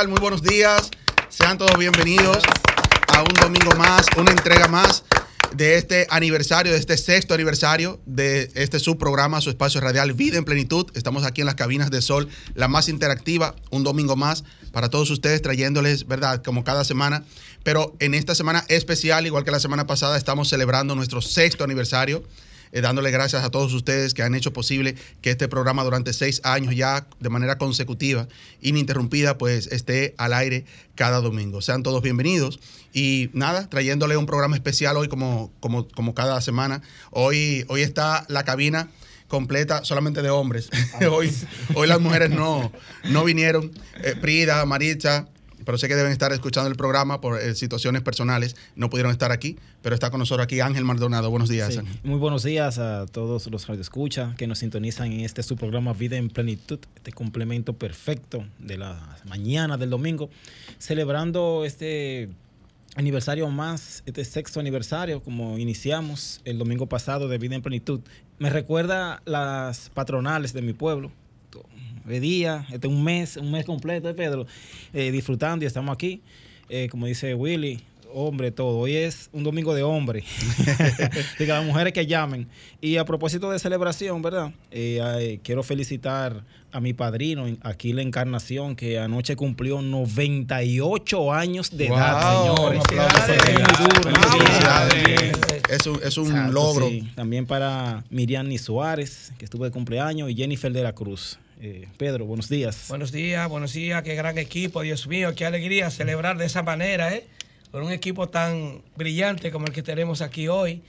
Tal? Muy buenos días. Sean todos bienvenidos a un domingo más, una entrega más de este aniversario, de este sexto aniversario de este subprograma, su espacio radial Vida en Plenitud. Estamos aquí en las cabinas de Sol, la más interactiva, un domingo más para todos ustedes, trayéndoles, ¿verdad? Como cada semana. Pero en esta semana especial, igual que la semana pasada, estamos celebrando nuestro sexto aniversario. Eh, dándole gracias a todos ustedes que han hecho posible que este programa durante seis años ya de manera consecutiva, ininterrumpida, pues esté al aire cada domingo. Sean todos bienvenidos. Y nada, trayéndole un programa especial hoy como, como, como cada semana. Hoy, hoy está la cabina completa solamente de hombres. hoy, hoy las mujeres no, no vinieron. Eh, Prida, Maritza, pero sé que deben estar escuchando el programa por eh, situaciones personales. No pudieron estar aquí, pero está con nosotros aquí Ángel Maldonado. Buenos días, Sí, Ángel. Muy buenos días a todos los que escucha que nos sintonizan en este su programa Vida en Plenitud, este complemento perfecto de la mañana del domingo, celebrando este aniversario más, este sexto aniversario, como iniciamos el domingo pasado de Vida en Plenitud. Me recuerda las patronales de mi pueblo. De día, este un mes, un mes completo de Pedro, eh, disfrutando y estamos aquí. Eh, como dice Willy, hombre todo. Hoy es un domingo de hombre. que las mujeres que llamen. Y a propósito de celebración, ¿verdad? Eh, eh, quiero felicitar a mi padrino, aquí la Encarnación, que anoche cumplió 98 años de edad, señores. Es un, es un Exacto, logro. sí. También para Miriam Suárez, que estuvo de cumpleaños, y Jennifer de la Cruz. Eh, Pedro, buenos días. Buenos días, buenos días, qué gran equipo, Dios mío, qué alegría celebrar de esa manera, ¿eh? Con un equipo tan brillante como el que tenemos aquí hoy.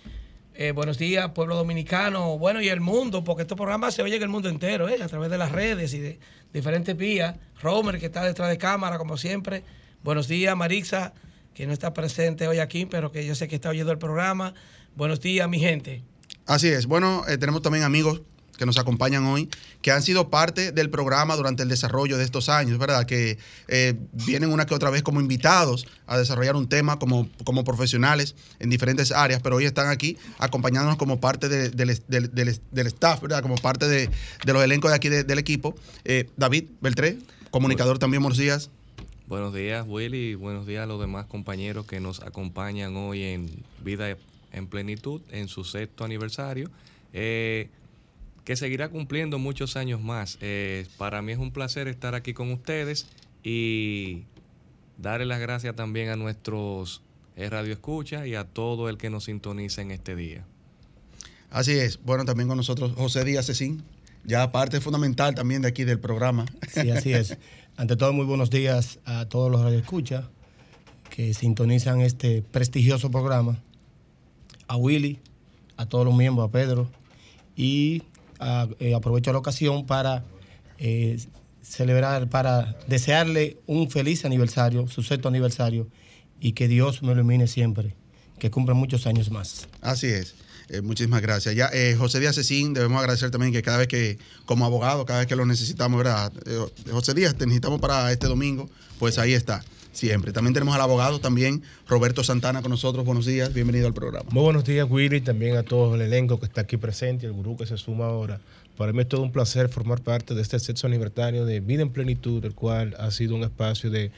Eh, buenos días, pueblo dominicano, bueno, y el mundo, porque este programa se oye en el mundo entero, ¿eh? A través de las redes y de diferentes vías. Romer, que está detrás de cámara, como siempre. Buenos días, Marixa, que no está presente hoy aquí, pero que yo sé que está oyendo el programa. Buenos días, mi gente. Así es. Bueno, eh, tenemos también amigos que nos acompañan hoy, que han sido parte del programa durante el desarrollo de estos años, ¿verdad? Que eh, vienen una que otra vez como invitados a desarrollar un tema como, como profesionales en diferentes áreas, pero hoy están aquí acompañándonos como parte de- del, staff, ¿verdad? Como parte de, los elencos de aquí de- del equipo. Eh, David Beltré, comunicador también, buenos días. Buenos días, Willy. y Buenos días a los demás compañeros que nos acompañan hoy en Vida en Plenitud, en su sexto aniversario, eh, que seguirá cumpliendo muchos años más. Eh, para mí es un placer estar aquí con ustedes y darle las gracias también a nuestros eh, radioescuchas y a todo el que nos sintoniza en este día. Así es. Bueno, también con nosotros José Díaz Cecín, ya parte fundamental también de aquí del programa. Sí, así es. Ante todo, muy buenos días a todos los radioescuchas que sintonizan este prestigioso programa. A Willy, a todos los miembros, a Pedro. Y eh, aprovecho la ocasión para eh, celebrar, para desearle un feliz aniversario, su sexto aniversario, y que Dios me ilumine siempre, que cumpla muchos años más. Así es. Eh, muchísimas gracias. Ya, eh, José Díaz Cecín, debemos agradecer también que cada vez que, como abogado, cada vez que lo necesitamos, ¿verdad? Eh, José Díaz, te necesitamos para este domingo, pues ahí está, siempre. También tenemos al abogado también, Roberto Santana con nosotros. Buenos días, bienvenido al programa. Muy buenos días, Willy, también a todo el elenco que está aquí presente y el gurú que se suma ahora. Para mí es todo un placer formar parte de este sexto aniversario de Vida en Plenitud, el cual ha sido un espacio de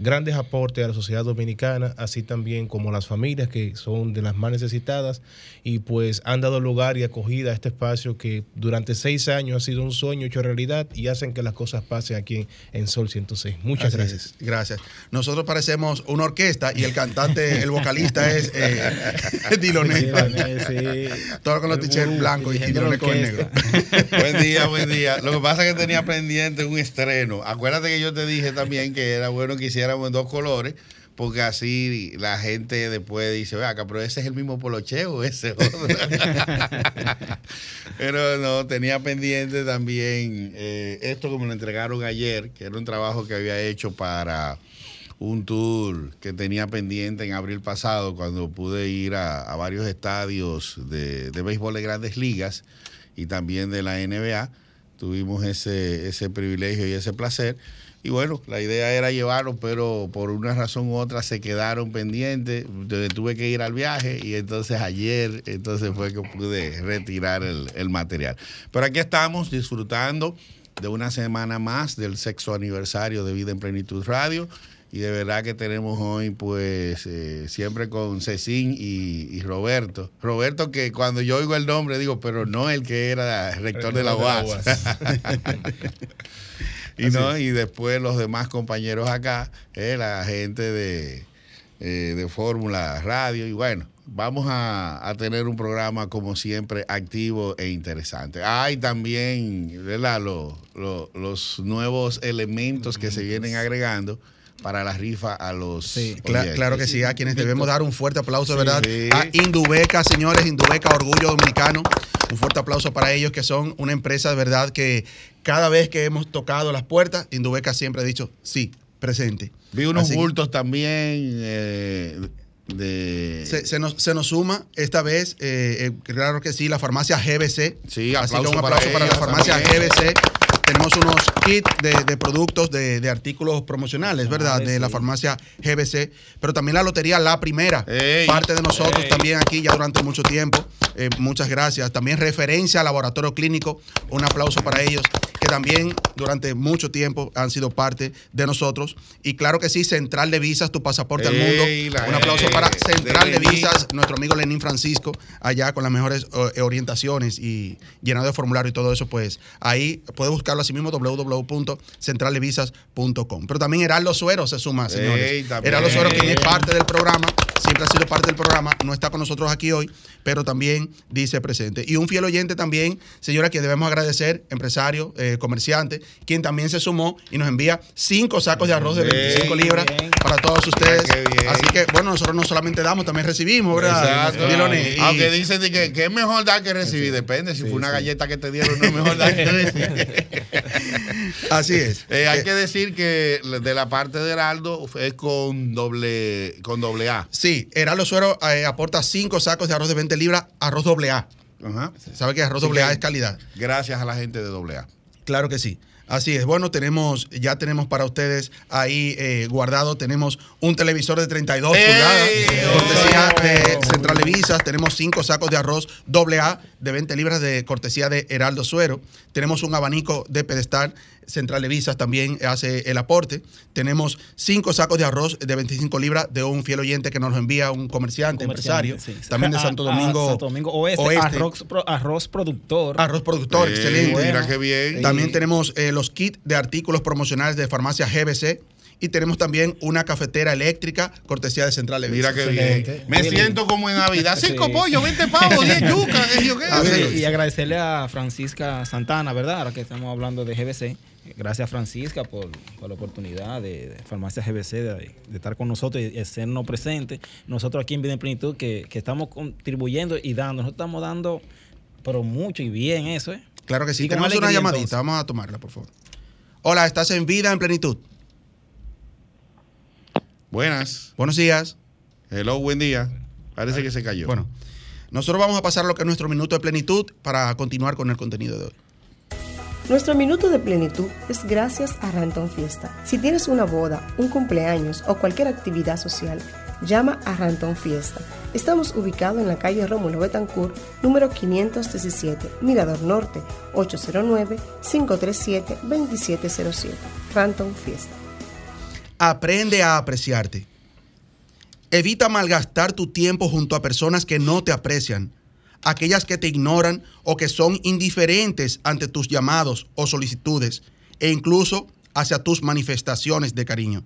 grandes aportes a la sociedad dominicana, así también como las familias que son de las más necesitadas y pues han dado lugar y acogida a este espacio que durante seis años ha sido un sueño hecho realidad y hacen que las cosas pasen aquí en Sol 106. Muchas Así gracias. es, gracias. Nosotros parecemos una orquesta y el cantante, el vocalista es eh, Diloné. Todo con los t-shirts blancos y Diloné con el negro. buen día, buen día. Lo que pasa es que tenía pendiente un estreno. Acuérdate que yo te dije también que era bueno que en dos colores. Porque así la gente después dice, vea acá, pero ese es el mismo polocheo ese otro. pero no, tenía pendiente también eh, esto como lo entregaron ayer, que era un trabajo que había hecho para un tour que tenía pendiente en abril pasado cuando pude ir a, a varios estadios de, de béisbol de grandes ligas y también de la NBA. Tuvimos ese, ese privilegio y ese placer. Y bueno, la idea era llevarlos, pero por una razón u otra se quedaron pendientes. Entonces, tuve que ir al viaje y entonces ayer, entonces fue que pude retirar el, el material. Pero aquí estamos disfrutando de una semana más del sexto aniversario de Vida en Plenitud Radio. Y de verdad que tenemos hoy, pues, eh, siempre con Cecín y, y Roberto. Roberto, que cuando yo oigo el nombre digo, pero no el que era rector de la UAS. y, no, y después los demás compañeros acá, eh, la gente de, eh, de Fórmula Radio. Y bueno, vamos a, a, tener un programa como siempre activo e interesante. Hay también ¿verdad? Los, los nuevos elementos que se vienen agregando para la rifa a los. Sí, claro, claro que sí, a quienes debemos dar un fuerte aplauso, sí, ¿verdad? Sí. A Indubeca, señores, Indubeca, Orgullo Dominicano. Un fuerte aplauso para ellos, que son una empresa de verdad que cada vez que hemos tocado las puertas, Indubeca siempre ha dicho sí, presente. Vi unos Así bultos que, también. Eh, de... Se, se, nos, se, nos, suma esta vez, eh, eh, claro que sí, la farmacia GBC. Sí, Así que un aplauso para, para la farmacia también. GBC tenemos unos kits de, de productos, de, de, artículos promocionales, ¿verdad? Ah, de sí. la farmacia GBC, pero también la lotería La Primera, ey, parte de nosotros ey. también aquí ya durante mucho tiempo. Eh, muchas gracias. También referencia al laboratorio clínico, un aplauso para ellos, que también durante mucho tiempo han sido parte de nosotros. Y claro que sí, Central de Visas, tu pasaporte ey, al mundo. Un aplauso para Central de, de Visas, nuestro amigo Lenín Francisco, allá con las mejores uh, orientaciones y llenado de formulario y todo eso, pues ahí puede buscarlo así mismo www.centraldevisas.com. Pero también Heraldo Suero se suma, señores. Ey, Heraldo Suero, que es parte del programa, siempre ha sido parte del programa, no está con nosotros aquí hoy, pero también dice presente. Y un fiel oyente también, señora, que debemos agradecer, empresario, eh, comerciante, quien también se sumó y nos envía cinco sacos de arroz de 25 bien, libras bien. para todos ustedes. Así que, bueno, nosotros no solamente damos, también recibimos, ¿verdad? Exacto. Y, Aunque dicen que, que, es mejor dar que recibir, depende. Si sí, fue una sí. galleta que te dieron, no es mejor dar que recibir. Así es. Eh, hay que decir que de la parte de Heraldo es con doble, con doble A. Sí, Heraldo Suero eh, aporta cinco sacos de arroz de 20 libras, arroz doble A. Ajá. ¿Sabe que arroz doble A es calidad? Gracias a la gente de doble A. Claro que sí. Así es. Bueno, tenemos, ya tenemos para ustedes ahí eh, guardado, tenemos un televisor de 32 ¡Ey! pulgadas, cortesía de Central Visas, tenemos cinco sacos de arroz doble A de 20 libras de cortesía de Heraldo Suero, tenemos un abanico de pedestal, Central Visas también hace el aporte, tenemos cinco sacos de arroz de 25 libras de un fiel oyente que nos lo envía un comerciante, comerciante empresario, sí. también de Santo Domingo, a, Santo Domingo Oeste, Oeste. Arroz, arroz, productor. Arroz productor, sí, excelente. Mira qué bien. También tenemos eh, los kits de artículos promocionales de farmacia GBC y tenemos también una cafetera eléctrica cortesía de Central de Mira qué bien. Me siento como en Navidad. Cinco sí. pollos, 20 pavos, 10 yucas. ¿qué? Y agradecerle a Francisca Santana, ¿verdad? Ahora que estamos hablando de GBC. Gracias, Francisca, por, por la oportunidad de, de Farmacia GBC de, de, estar con nosotros y hacernos presentes. Nosotros aquí en Vida en Plenitud, que, que estamos contribuyendo y dando. Nosotros estamos dando, pero mucho y bien eso, ¿eh? Claro que sí. Tenemos una llamadita. Entonces. Vamos a tomarla, por favor. Hola, ¿estás en Vida en Plenitud? Buenas. Buenos días. Hello, buen día. Parece que se cayó. Bueno, nosotros vamos a pasar lo que es nuestro minuto de plenitud para continuar con el contenido de hoy. Nuestro minuto de plenitud es gracias a Ranton Fiesta. Si tienes una boda, un cumpleaños o cualquier actividad social, llama a Ranton Fiesta. Estamos ubicados en la calle Rómulo Betancourt, número 517, Mirador Norte, 809-537-2707. Ranton Fiesta. Aprende a apreciarte. Evita malgastar tu tiempo junto a personas que no te aprecian, aquellas que te ignoran o que son indiferentes ante tus llamados o solicitudes e incluso hacia tus manifestaciones de cariño.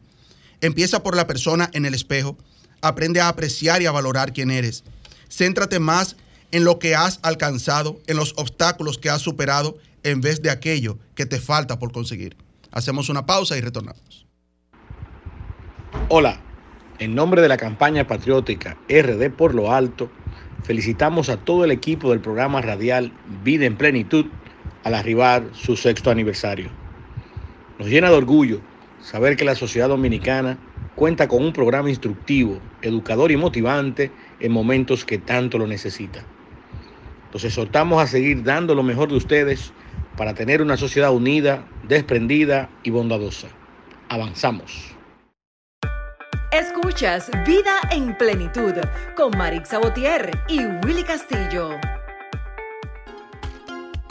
Empieza por la persona en el espejo. Aprende a apreciar y a valorar quién eres. Céntrate más en lo que has alcanzado, en los obstáculos que has superado, en vez de aquello que te falta por conseguir. Hacemos una pausa y retornamos. Hola, en nombre de la campaña patriótica RD por lo Alto, felicitamos a todo el equipo del programa radial Vida en Plenitud al arribar su sexto aniversario. Nos llena de orgullo saber que la sociedad dominicana cuenta con un programa instructivo, educador y motivante en momentos que tanto lo necesita. Los exhortamos a seguir dando lo mejor de ustedes para tener una sociedad unida, desprendida y bondadosa. Avanzamos. Escuchas Vida en Plenitud con Marix Sabotier y Willy Castillo.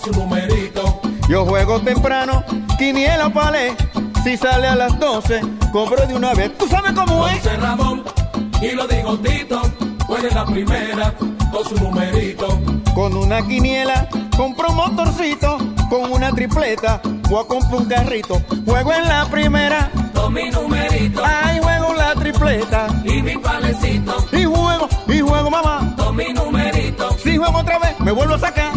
Su numerito. Yo juego temprano, quiniela palé. Si sale a las 12, cobro de una vez. ¿Tú sabes cómo Lo es? Ramón y lo digo Tito. Juega en la primera con su numerito. Con una quiniela, compro un motorcito. Con una tripleta, voy a comprar un carrito. Juego en la primera. Con mi numerito. Ay, juego la tripleta. Y mi palecito. Y juego, y juego, mamá. Con mi numerito. Si juego otra vez, me vuelvo a sacar.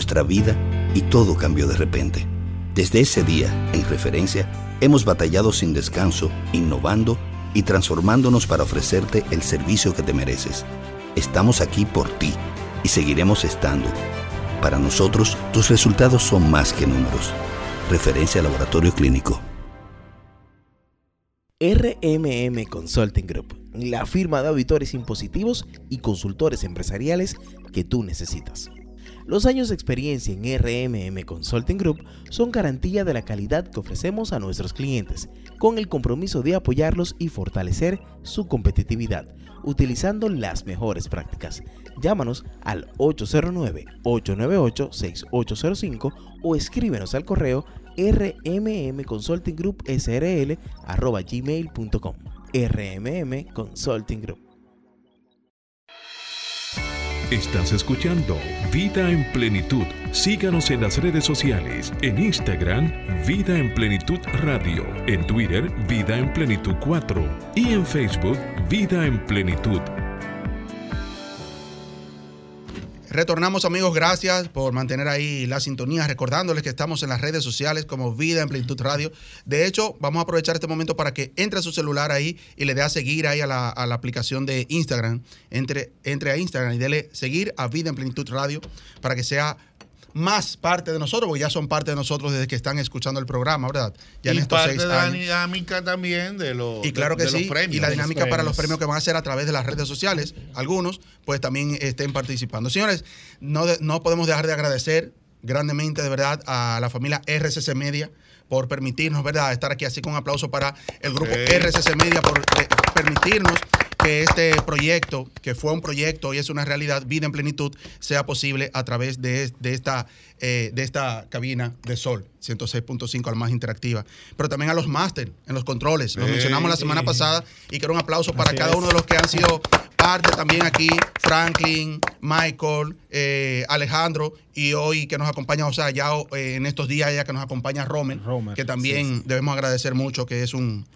Nuestra vida y todo cambió de repente. Desde ese día, en referencia, hemos batallado sin descanso, innovando y transformándonos para ofrecerte el servicio que te mereces. Estamos aquí por ti y seguiremos estando. Para nosotros, tus resultados son más que números. Referencia Laboratorio Clínico. RMM Consulting Group, la firma de auditores impositivos y consultores empresariales que tú necesitas. Los años de experiencia en RMM Consulting Group son garantía de la calidad que ofrecemos a nuestros clientes, con el compromiso de apoyarlos y fortalecer su competitividad, utilizando las mejores prácticas. Llámanos al 809-898-6805 o escríbenos al correo rmmconsultinggroup.srl@gmail.com. RMM Consulting Group. Estás escuchando Vida en Plenitud. Síganos en las redes sociales. En Instagram, Vida en Plenitud Radio. En Twitter, Vida en Plenitud 4. Y en Facebook, Vida en Plenitud. Retornamos amigos, gracias por mantener ahí la sintonía, recordándoles que estamos en las redes sociales como Vida en Plenitud Radio. De hecho, vamos a aprovechar este momento para que entre a su celular ahí y le dé a seguir ahí a la, a la aplicación de Instagram. Entre, entre a Instagram y dele seguir a Vida en Plenitud Radio para que sea más parte de nosotros, porque ya son parte de nosotros desde que están escuchando el programa, ¿verdad? Ya y en estos parte seis de la años. dinámica también de los, Y claro de- que de sí, los premios. y la los dinámica para los premios. premios que van a hacer a través de las redes sociales, algunos pues también estén participando. Señores, no, de- no podemos dejar de agradecer grandemente de verdad a la familia RCC Media por permitirnos, ¿verdad?, estar aquí así con un aplauso para el grupo Sí. RCC Media por eh, permitirnos que este proyecto, que fue un proyecto y es una realidad, Vida en Plenitud, sea posible a través de, de esta, eh, de esta cabina de Sol 106.5, la más interactiva. Pero también a los máster en los controles. Lo mencionamos la semana pasada y quiero un aplauso para Así cada es. uno de los que han sido parte también aquí, Franklin, Michael, eh, Alejandro y hoy que nos acompaña, o sea, ya eh, en estos días ya que nos acompaña Romer, que también debemos agradecer mucho, que es un...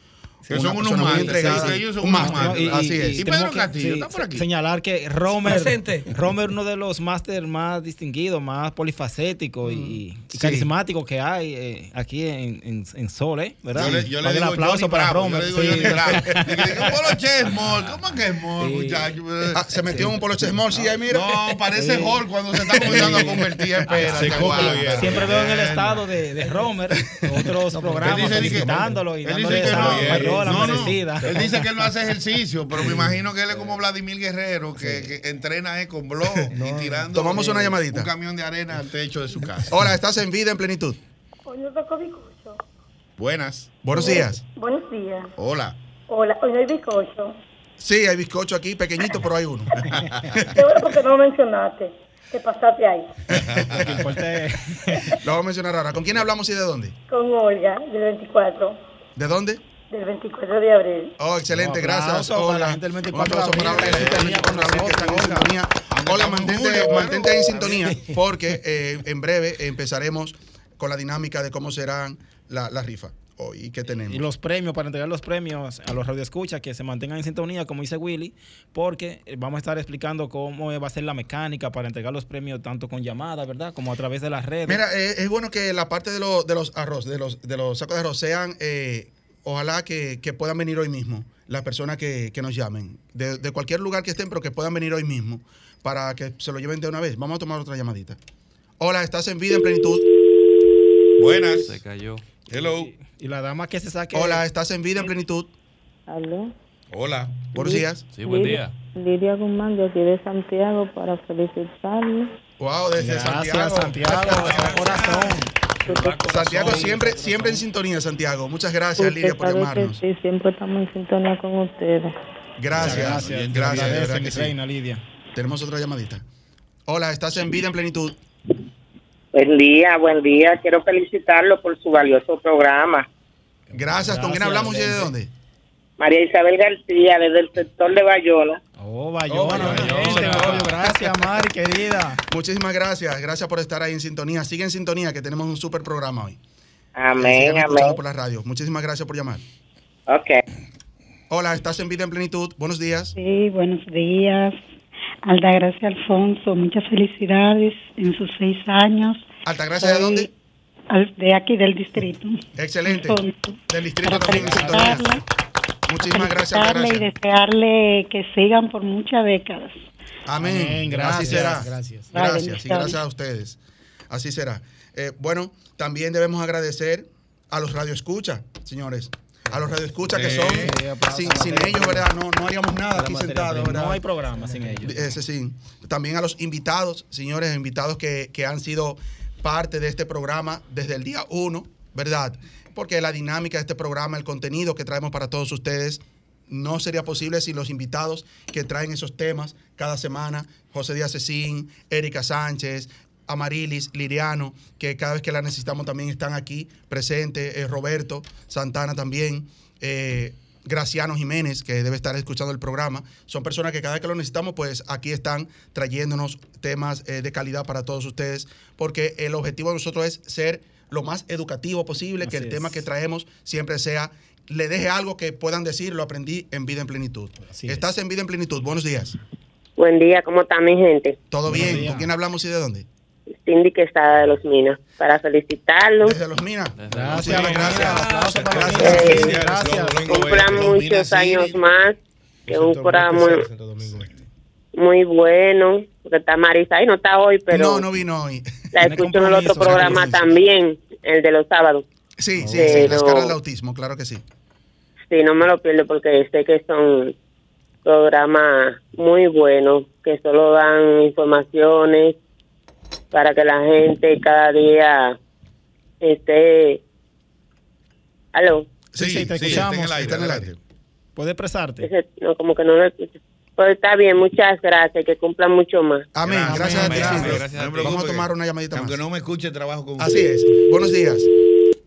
Que son unos sí, ellos son un unos máster, así es. Y tenemos Pedro que- Castillo sí, está por aquí. Señalar que Romer, Presente. Romer uno de los máster más distinguidos, más polifacéticos y, y Sí. carismáticos que hay eh, aquí en, en, en Sol, ¿eh? ¿verdad? Yo le, yo le digo aplauso Johnny para Bravo, Romer. Yo le digo sí. Johnny Bravo. Digo, digo, Polo Che Small. ¿Cómo que Small, muchacho? Ah, se metió en un polo small, sí, ahí mira. No, parece. Hall cuando se está comenzando a convertir en pera. Lo hielo. Siempre veo en el estado de, Romer otros programas felicitándolo y dándole esa no, no, no. merecida. Él dice que él no hace ejercicio, pero me imagino que él es como Vladimir Guerrero, que, que entrena eh, con blog y tirando Tomamos una eh, llamadita. un camión de arena al techo de su casa. Hola, estás en vida en plenitud. Hoy no tocó bizcocho. Buenas. Buenos días. Buenos días. Hola. Hola, hoy no hay bizcocho. Sí, hay bizcocho aquí, pequeñito, pero hay uno. Qué bueno porque no lo mencionaste. Te pasaste ahí. Lo vamos a mencionar ahora. ¿Con quién hablamos y de dónde? Con Olga, del 24. ¿De dónde? Del 24 de abril. Oh, excelente, gracias. Hola. la gente del 24 Un aplauso de para abril, Olga y la que gente del está en 24 de abril que están en sintonía. Hola, mantente, mantente ahí en sintonía porque eh, en breve empezaremos con la dinámica de cómo serán la, la rifa hoy y qué tenemos. Y los premios, para entregar los premios a los radioescuchas que se mantengan en sintonía, como dice Willy, porque eh, vamos a estar explicando cómo va a ser la mecánica para entregar los premios tanto con llamadas, ¿verdad? Como a través de las redes. Mira, eh, es bueno que la parte de, los de los arroz, de los, de los sacos de arroz sean, eh, ojalá que, que puedan venir hoy mismo las personas que, que nos llamen, de, de cualquier lugar que estén, pero que puedan venir hoy mismo para que se lo lleven de una vez. Vamos a tomar otra llamadita. Hola, estás en vida en plenitud. Buenas. Se cayó. Hello. Y la dama que se saque. Hola, estás en vida en plenitud. Aló. Hola. Buenos días. Sí, buen día. Lidia Guzmán, de aquí de Santiago, para felicitarle. Wow, desde Gracias, Santiago. Santiago, corazón. Santiago siempre, siempre en sintonía, Santiago. Muchas gracias, Usted Lidia, por llamarnos. sí, siempre estamos en sintonía con ustedes. Gracias, gracias, gracias. reina Lidia. Tenemos otra llamadita. Hola, estás en vida en plenitud. Buen día, buen día. Quiero felicitarlo por su valioso programa. Gracias. ¿Con quién hablamos y de dónde? María Isabel García, desde el sector de Bayona. Oh, Bayona, gente, oye, gracias, Mari, querida. Muchísimas gracias. Gracias por estar ahí en sintonía. Sigue en sintonía, que tenemos un súper programa hoy. Amén, amén. por la radio. Muchísimas gracias por llamar. Ok. Hola, estás en vida en plenitud. Buenos días. Sí, buenos días. Altagracia Alfonso, muchas felicidades en sus seis años. Altagracia, ¿de dónde? Al- De aquí del distrito. Excelente. Alfonso. Del distrito Para también Muchísimas gracias, felicitarle y desearle que sigan por muchas décadas. Amén. Amén, gracias, Así será. gracias. Gracias. Vale, y gracias a ustedes. Así será. Eh, bueno, también debemos agradecer a los radioescuchas, señores. A los radioescuchas que Sí, son, sí, aplausos, sin, ellos, ¿verdad? No, no haríamos nada aquí sentados. ¿verdad? No hay programa sin ellos. Ese sí. También a los invitados, señores, invitados que, que han sido parte de este programa desde el día uno, ¿verdad? Porque la dinámica de este programa, el contenido que traemos para todos ustedes, no sería posible sin los invitados que traen esos temas cada semana. José Díaz Cecín, Erika Sánchez, Amarilis, Liriano, que cada vez que la necesitamos también están aquí presentes. eh, Roberto Santana también. eh, Graciano Jiménez, que debe estar escuchando el programa. Son personas que cada vez que lo necesitamos, pues aquí están trayéndonos temas eh, de calidad para todos ustedes, porque el objetivo de nosotros es ser lo más educativo posible, que el es. tema que traemos siempre sea, le deje algo que puedan decir, lo aprendí en vida en plenitud. Estás en vida en plenitud, buenos días. Buen día, ¿cómo está mi gente? ¿Todo bien? ¿Con quién hablamos y de dónde? Cindy que está de los Minas. Para felicitarlo. Desde los Minas. Gracias, gracias. Eh, Gracias. Cumplan muchos años más. Que un programa muy, muy bueno. Porque está Marisa ahí, no está hoy, pero No, no vino hoy. La escucho en el otro programa también, el de los sábados. Sí, sí, sí, Pero- las caras del autismo, claro que sí. Sí, no me lo pierdo porque sé que son programas muy buenos, que solo dan informaciones para que la gente cada día esté... ¿Aló? Sí, sí, te sí, escuchamos. está en el aire, Está en el adelante. ¿Puedes expresarte? No, como que no lo escucho. Pues está bien, muchas gracias, que cumplan mucho más. Amén. Gracias, a ti, amén, gracias a ti. Vamos a tomar una llamadita Aunque más. no me escuche, trabajo con Así es. Buenos días.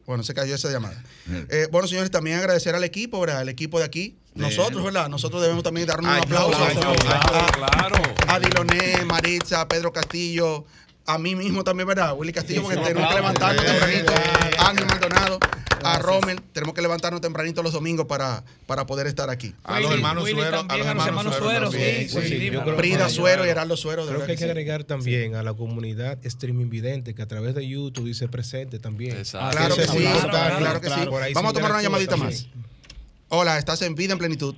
Bueno, se cayó esa llamada. Eh, bueno, señores, también agradecer al equipo, ¿verdad? El equipo de aquí. Nosotros, ¿verdad? Nosotros debemos también darnos un aplauso. a, claro. a Diloné, Maritza, Pedro Castillo, a mí mismo también, ¿verdad? Willy Castillo, porque tenemos que levantarnos tempranito. Ángel Maldonado, a Rommel, tenemos que levantarnos tempranito los domingos para, para poder estar aquí. A los hermanos Suero, a los hermanos Suero. Sí, sí, yo creo que- Brida Suero y Heraldo Suero, de Creo que hay que sí. agregar también a la comunidad streaming vidente que a través de YouTube dice presente también. Exacto. Claro que sí, claro, que sí. Vamos a tomar una llamadita más. Hola, estás en Vida en Plenitud.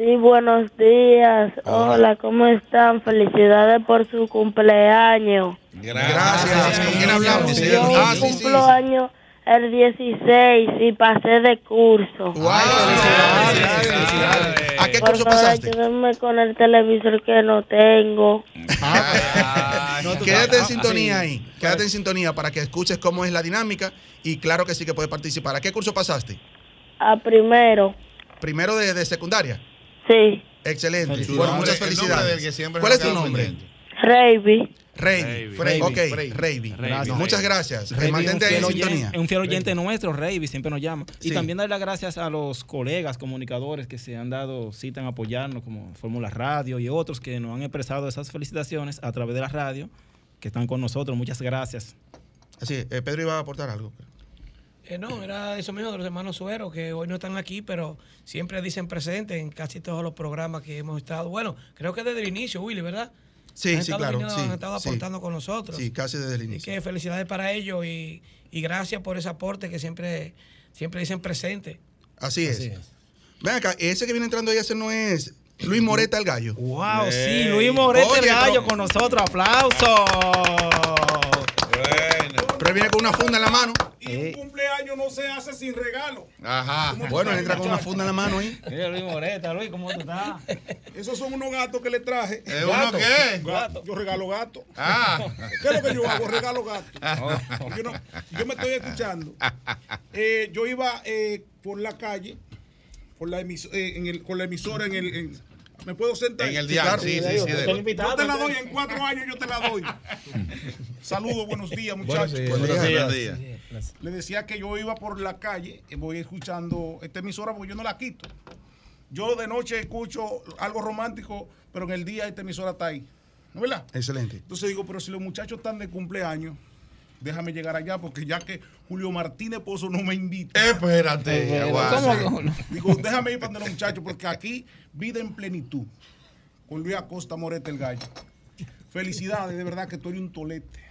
Sí, buenos días. Hola, ¿cómo están? Felicidades por su cumpleaños. Gracias. ¿Con quién hablamos? Yo Ah, sí, sí. cumplo año el 16 y pasé de curso. ¿A qué Por curso favor, pasaste? ayúdenme con el televisor que no tengo. Quédate en sintonía ahí. Quédate en sintonía para que escuches cómo es la dinámica y claro que sí que puedes participar. ¿A qué curso pasaste? A primero. Primero de, de secundaria. Sí. Excelente. Bueno, muchas felicidades. del que siempre ¿Cuál es tu nombre? Reiby. Rey. Reiby. Ok, Reiby. Gracias. Muchas gracias. Mantente ahí en oyente- sintonía. Es un fiel oyente nuestro, Reiby, siempre nos llama. Y Sí. también dar las gracias a los colegas comunicadores que se han dado cita en apoyarnos, como Fórmula Radio y otros que nos han expresado esas felicitaciones a través de la radio, que están con nosotros. Muchas gracias. Así, es. Eh, Pedro iba a aportar algo. Eh, no, era eso mismo de los hermanos Suero, que hoy no están aquí, pero siempre dicen presente en casi todos los programas que hemos estado. Bueno, creo que desde el inicio, Willy, ¿verdad? Sí, Han sí, claro. viniendo, sí, han estado sí. aportando con nosotros. Sí, casi desde el Así inicio. que felicidades para ellos y, y gracias por ese aporte que siempre, siempre dicen presente. Así es. Ven acá, ese que viene entrando ahí, ese no es Luis Moreta el gallo. Wow, sí, Luis Morete Oye, el gallo pero- con nosotros. ¡Aplausos! Pero él viene con una funda en la mano. Un cumpleaños no se hace sin regalo. Ajá. Bueno, él entra con una funda en la mano ahí. Mira, Luis Moreta, Luis, ¿cómo tú estás? Esos son unos gatos que le traje. ¿Eh, uno qué? Gato. Yo regalo gatos. Ah. ¿Qué es lo que yo hago? Regalo gatos. Yo, no- yo me estoy escuchando. Eh, yo iba eh, por la calle, por la emis- eh, en el- con la emisora en el. en- ¿Me puedo sentar? En el diario, sí, sí, sí, de- Yo te la doy en cuatro años, yo te la doy. Saludos, buenos días, muchachos. Buenos días. Buenos días. Le decía que yo iba por la calle, eh, voy escuchando esta emisora porque yo no la quito. Yo de noche escucho algo romántico, pero en el día esta emisora está ahí. ¿No es verdad? Excelente. Entonces digo, pero si los muchachos están de cumpleaños, déjame llegar allá porque ya que Julio Martínez Pozo no me invita. Espérate, aguanta. ¿Cómo? Digo, déjame ir para donde los muchachos porque aquí vida en plenitud. Con Luis Acosta Morete el Gallo. Felicidades, de verdad que tú eres un tolete.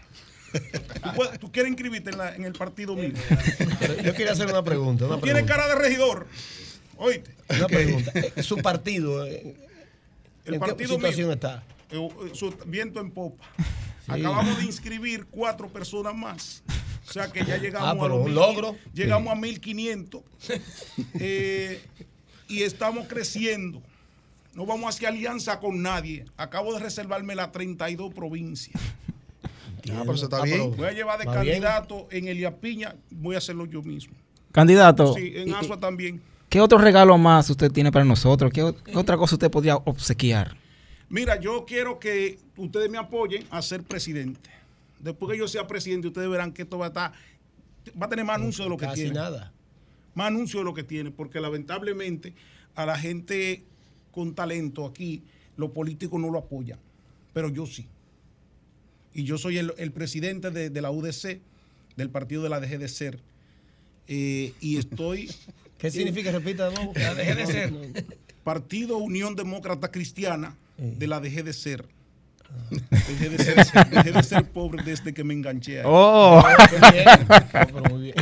¿Tú, puedes- tú quieres inscribirte en, la- en el partido mío? Yo quería hacer una pregunta. Una Tú tienes pregunta. cara de regidor. Oíste. Una pregunta. Eh, Su partido, eh, El ¿en qué situación mío, está? eh, su- viento en popa. Sí. Acabamos de inscribir cuatro personas más. O sea que ya llegamos Ah, a los un mil- logro. Llegamos a 1500. Eh, y estamos creciendo. No vamos a hacer alianza con nadie. Acabo de reservarme las 32 provincias. Ah, pero eso está bien. Voy a llevar de Va bien. candidato en Elia Piña, voy a hacerlo yo mismo. Candidato. Sí, en y- Asua también. ¿Qué otro regalo más usted tiene para nosotros? ¿Qué, otra cosa usted podría obsequiar? Mira, yo quiero que ustedes me apoyen a ser presidente. Después que yo sea presidente, ustedes verán que esto va a estar, va a tener más anuncios de lo que Casi tiene. nada. Más anuncios de lo que tiene, porque lamentablemente a la gente con talento aquí, los políticos no lo apoyan, pero yo sí. Y yo soy el, el presidente de, de la UDC, del partido de la DG de Ser. Eh, y estoy... ¿Qué significa? Repita de nuevo. La DG de Ser. Partido Unión Demócrata Cristiana de la DG de Ser. Dejé de ser, dejé de ser pobre desde que me enganché ahí. Oh. Pero bien. No, pero muy bien.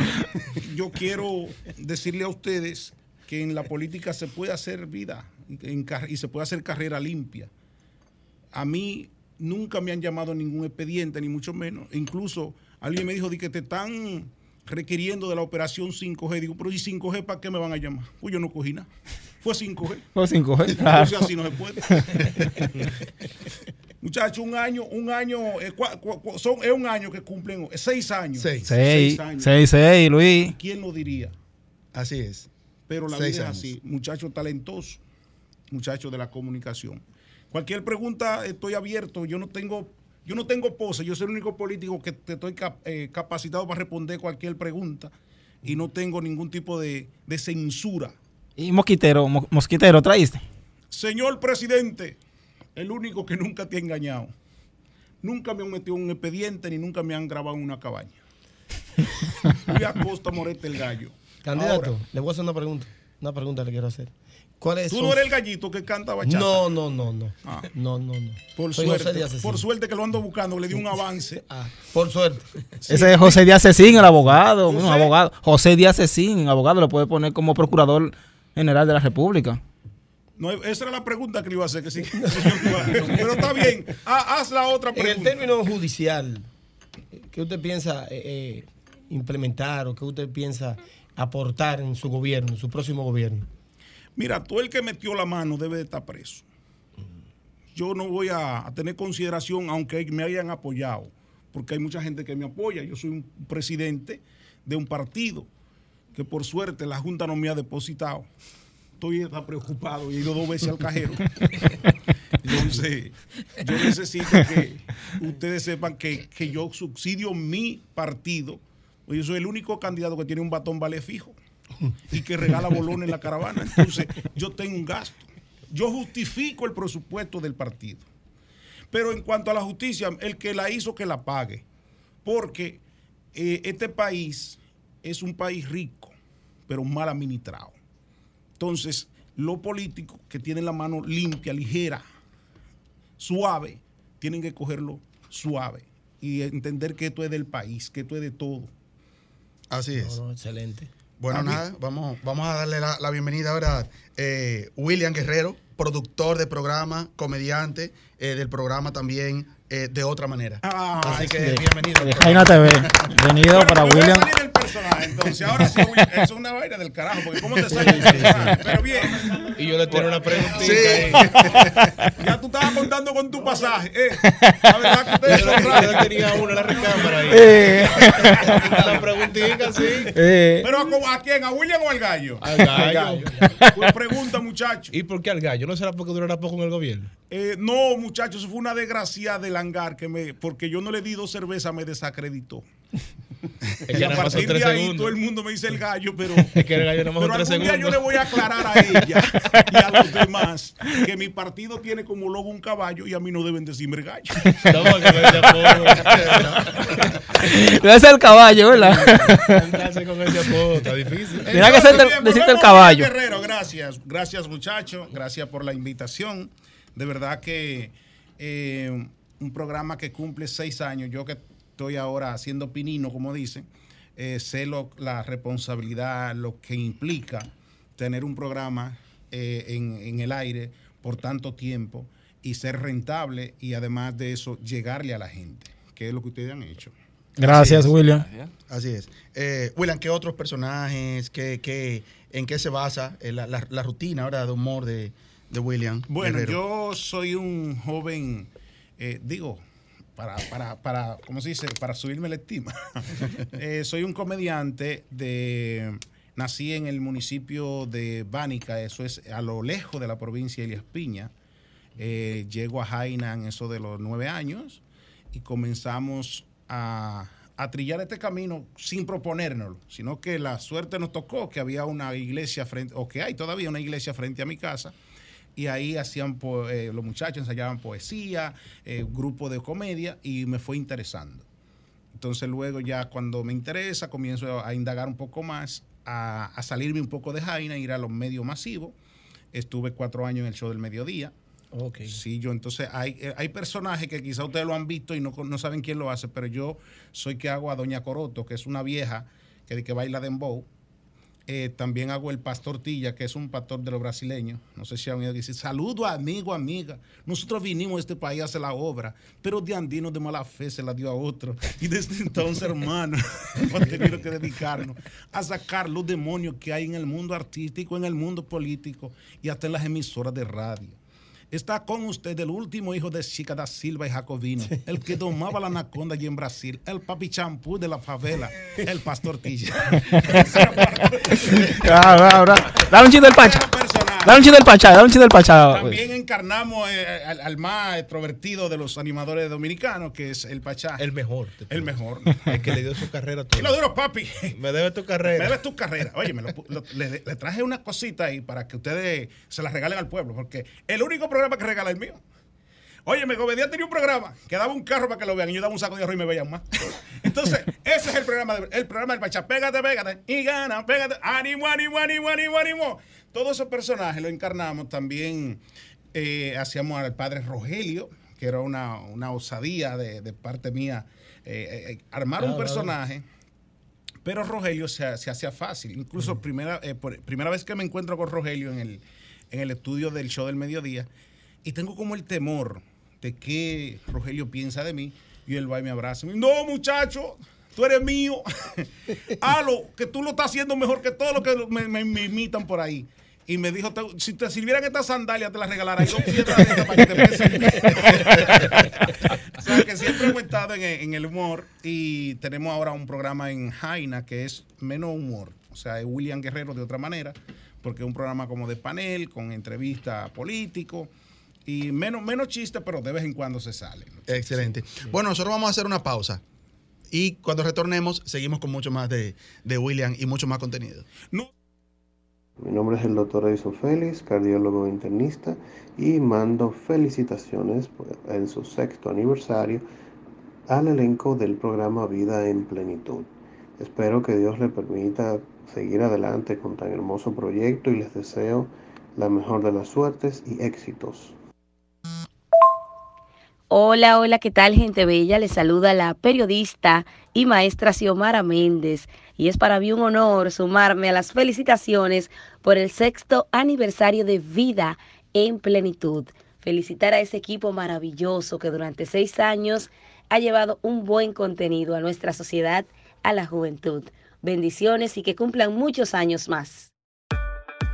Yo quiero decirle a ustedes que en la política se puede hacer vida en car- y se puede hacer carrera limpia. A mí nunca me han llamado a ningún expediente, ni mucho menos. E incluso alguien me dijo de que te están requiriendo de la operación 5G. Digo, pero ¿y 5G para qué me van a llamar? Pues yo no cogí nada. Fue 5G. Fue 5G, Entonces claro. así no se puede. Muchachos, un año, un año, eh, cua- cua- cua- son, es un año que cumplen, eh, seis años. Seis. Seis, años. seis, seis, Luis. ¿Quién lo diría? Así es. Pero la Seis vida es así. Muchacho talentoso, muchacho de la comunicación. Cualquier pregunta estoy abierto. Yo no tengo, yo no tengo pose. Yo soy el único político que te estoy cap- eh, capacitado para responder cualquier pregunta y no tengo ningún tipo de, de censura. Y mosquitero, mo- mosquitero, ¿traíste? Señor presidente, el único que nunca te ha engañado. Nunca me han metido en un expediente ni nunca me han grabado en una cabaña. Luis Acosta Morete el gallo. Candidato, Ahora, le voy a hacer una pregunta. Una pregunta le quiero hacer. ¿Cuál es tú no eres el gallito que canta bachata. No, no, no, no. Ah. No, no, no. Por Soy suerte, por suerte que lo ando buscando, le di un avance. Por suerte. Ese es José Díaz Cecín, el abogado. José. un abogado. José Díaz Cecín, abogado, lo puede poner como procurador general de la República. No, esa era la pregunta que le iba a hacer. Que sí, pero está bien. Ah, haz la otra En el pregunta. término judicial, ¿qué usted piensa eh, eh, implementar o qué usted piensa aportar en su gobierno, en su próximo gobierno? Mira, todo el que metió la mano debe de estar preso. Yo no voy a, a tener consideración, aunque me hayan apoyado, porque hay mucha gente que me apoya. Yo soy un presidente de un partido que por suerte la Junta no me ha depositado. Estoy está preocupado y he ido dos veces al cajero. Entonces, yo necesito que ustedes sepan que, que yo subsidio mi partido. Yo soy el único candidato que tiene un batón vale fijo y que regala bolones en la caravana. Entonces, yo tengo un gasto. Yo justifico el presupuesto del partido. Pero en cuanto a la justicia, el que la hizo, que la pague. Porque eh, este país es un país rico, pero mal administrado. Entonces, los políticos que tienen la mano limpia, ligera, suave, tienen que cogerlo suave y entender que esto es del país, que esto es de todo. Así es. No, no, excelente. Bueno, nada, vamos, vamos a darle la, la bienvenida ahora a eh, William Guerrero, productor de programa, comediante eh, del programa también eh, de otra manera. Ah, Así que De- bienvenido. de Jaina TV. Bienvenido para voy a William. salir del personaje, entonces ahora sí, William, eso es una vaina del carajo, porque ¿cómo te sale del personaje? Pero bien. Y yo le tengo una preguntita Sí. ahí. Ya tú estabas contando con tu pasaje. Eh. La verdad que ustedes Yo son le- raros. yo tenía una en la recámara ahí. Eh. Una preguntita, sí. Eh. Pero ¿a, a quién? ¿A William o al gallo? Al gallo. Pues pregunta, muchacho. ¿Y por qué al gallo? ¿No será porque durará poco en el gobierno? Eh, no, muchachos, eso fue una desgracia del hangar que me, porque yo no le di dos cervezas, me desacreditó. Es Y que a partir de ahí segundos. todo el mundo me dice el gallo, pero, Es que el gallo pero algún día yo segundos. le voy a aclarar a ella y a los demás que mi partido tiene como logo un caballo y a mí no deben decirme el gallo. No es el caballo, ¿verdad? Con ese apodo, está difícil. Mira que decirte el caballo. Guerrero, gracias. Gracias, muchachos. Gracias por la invitación. De verdad que eh, un programa que cumple seis años, yo que estoy ahora haciendo pinino, como dicen, eh, sé lo- la responsabilidad, lo que implica tener un programa eh, en, en el aire por tanto tiempo y ser rentable y además de eso llegarle a la gente, que es lo que ustedes han hecho. Gracias, Así. William. Así es. Eh, William, ¿qué otros personajes, qué, qué, en qué se basa eh, la, la- la rutina ahora de humor de, de William? Bueno, Guerrero? yo soy un joven, eh, digo, para, para, para, ¿cómo se dice? Para subirme la estima. Eh, soy un comediante de, nací en el municipio de Bánica, eso es a lo lejos de la provincia de Elías Piña. Eh, llego a Jaina en eso de los nueve años y comenzamos a, a trillar este camino sin proponérnoslo, sino que la suerte nos tocó que había una iglesia frente, o que hay todavía una iglesia frente a mi casa, y ahí hacían, po- eh, los muchachos ensayaban poesía, eh, grupo de comedia, y me fue interesando. Entonces luego ya cuando me interesa, comienzo a indagar un poco más, a, a salirme un poco de Jaina, ir a los medios masivos. Estuve cuatro años en el show del mediodía. Ok. Sí, yo entonces hay, eh, hay personajes que quizá ustedes lo han visto y no, no saben quién lo hace, pero yo soy que hago a Doña Coroto, que es una vieja que, que baila dembow. Eh, también hago el pastor Tilla, que es un pastor de los brasileños. No sé si han oído decir, saludo amigo, amiga. Nosotros vinimos a este país a hacer la obra, pero de andino de mala fe se la dio a otro. Y desde entonces, hermano, hemos tenido que dedicarnos a sacar los demonios que hay en el mundo artístico, en el mundo político y hasta en las emisoras de radio. Está con usted el último hijo de Chica da Silva y Jacobino, el que domaba la anaconda allí en Brasil, el papi champú de la favela, el pastor Tilla. Ahora, ahora. Dale un chiste del Pacha. Dale un chiste del Pacha, dale un chiste del Pacha. También encarnamos eh, al, al más extrovertido de los animadores dominicanos, que es el Pachá. El mejor. El mejor. El que le dio su carrera a todo. Y lo duro, papi. Me debe tu carrera. Me debes tu carrera. Oye, me lo pu- lo- le, le traje una cosita ahí para que ustedes se la regalen al pueblo, porque el único programa que regala es el mío. Oye, me Gobedía tenía un programa que daba un carro para que lo vean y yo daba un saco de arroz y me veían más. Entonces, ese es el programa, de- el programa del Pachá. Pégate, pégate y gana, pégate. Ánimo, ánimo, ánimo, ánimo, ánimo. Todos esos personajes los encarnamos. También eh, hacíamos al padre Rogelio, que era una, una osadía de, de parte mía. eh, eh, armar un Claro, personaje. Pero Rogelio se, se hacía fácil. Incluso primera, eh, por- primera vez que me encuentro con Rogelio en el, en el estudio del show del mediodía, y tengo como el temor de qué Rogelio piensa de mí, y él va y me abraza. y me dice, No, muchacho, tú eres mío. Halo, que tú lo estás haciendo mejor que todo lo que me, imitan por ahí. Y me dijo, "Te- si te sirvieran estas sandalias, te las regalará. Y dos de para que te o sea, que siempre hemos estado en, en el humor y tenemos ahora un programa en Jaina que es menos humor. O sea, es William Guerrero de otra manera, porque es un programa como de panel, con entrevista a políticos y menos, menos chiste, pero de vez en cuando se sale. Excelente. Bueno, nosotros vamos a hacer una pausa. Y cuando retornemos, seguimos con mucho más de, de William y mucho más contenido. Mi nombre es el doctor Edison Félix, cardiólogo internista, y mando felicitaciones por- en su sexto aniversario al elenco del programa Vida en Plenitud. Espero que Dios le permita seguir adelante con tan hermoso proyecto y les deseo la mejor de las suertes y éxitos. Hola, hola, ¿qué tal gente bella? Les saluda la periodista y maestra Xiomara Méndez y es para mí un honor sumarme a las felicitaciones por el sexto aniversario de Vida en Plenitud. Felicitar a ese equipo maravilloso que durante seis años ha llevado un buen contenido a nuestra sociedad, a la juventud. Bendiciones y que cumplan muchos años más.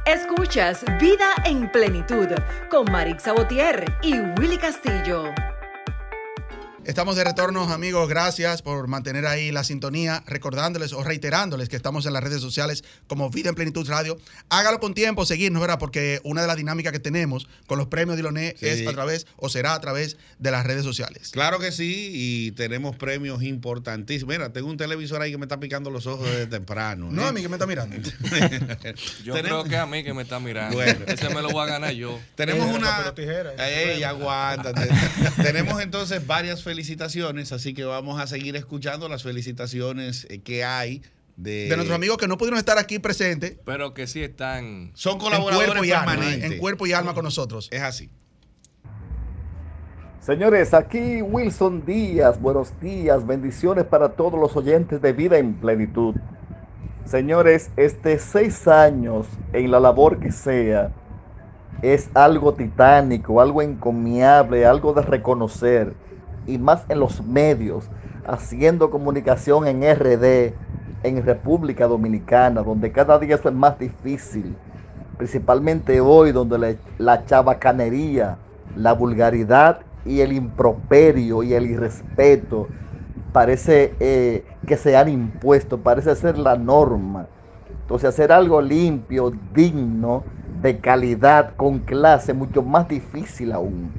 Escuchas Vida en Plenitud con Marix Sabotier y Willy Castillo. Estamos de retorno, amigos. Gracias por mantener ahí la sintonía. Recordándoles o reiterándoles que estamos en las redes sociales como Vida en Plenitud Radio. Hágalo con tiempo, seguirnos, ¿verdad? Porque una de las dinámicas que tenemos con los premios Diloné Sí. es a través o será a través de las redes sociales. Claro que sí, y tenemos premios importantísimos. Mira, tengo un televisor ahí que me está picando los ojos desde temprano. No, ¿eh? a mí que me está mirando. Yo Tenemos- creo que a mí que me está mirando. Bueno. Ese me lo voy a ganar yo. Tenemos Eh, una. tijera. Ey, aguántate. Tenemos entonces varias felicitaciones, así que vamos a seguir escuchando las felicitaciones eh, que hay de, De nuestros amigos que no pudieron estar aquí presentes. Pero que sí están. Son En colaboradores cuerpo y alma, permanentes. en cuerpo y alma con nosotros. Es así. Señores, aquí Wilson Díaz, buenos días, bendiciones para todos los oyentes de Vida en Plenitud. Señores, este seis años en la labor que sea es algo titánico, algo encomiable, algo de reconocer, y más en los medios, haciendo comunicación en RD, en República Dominicana, donde cada día eso es más difícil, principalmente hoy, donde la, la chabacanería, la vulgaridad y el improperio y el irrespeto parece eh, que se han impuesto, parece ser la norma. Entonces hacer algo limpio, digno, de calidad, con clase, mucho más difícil aún.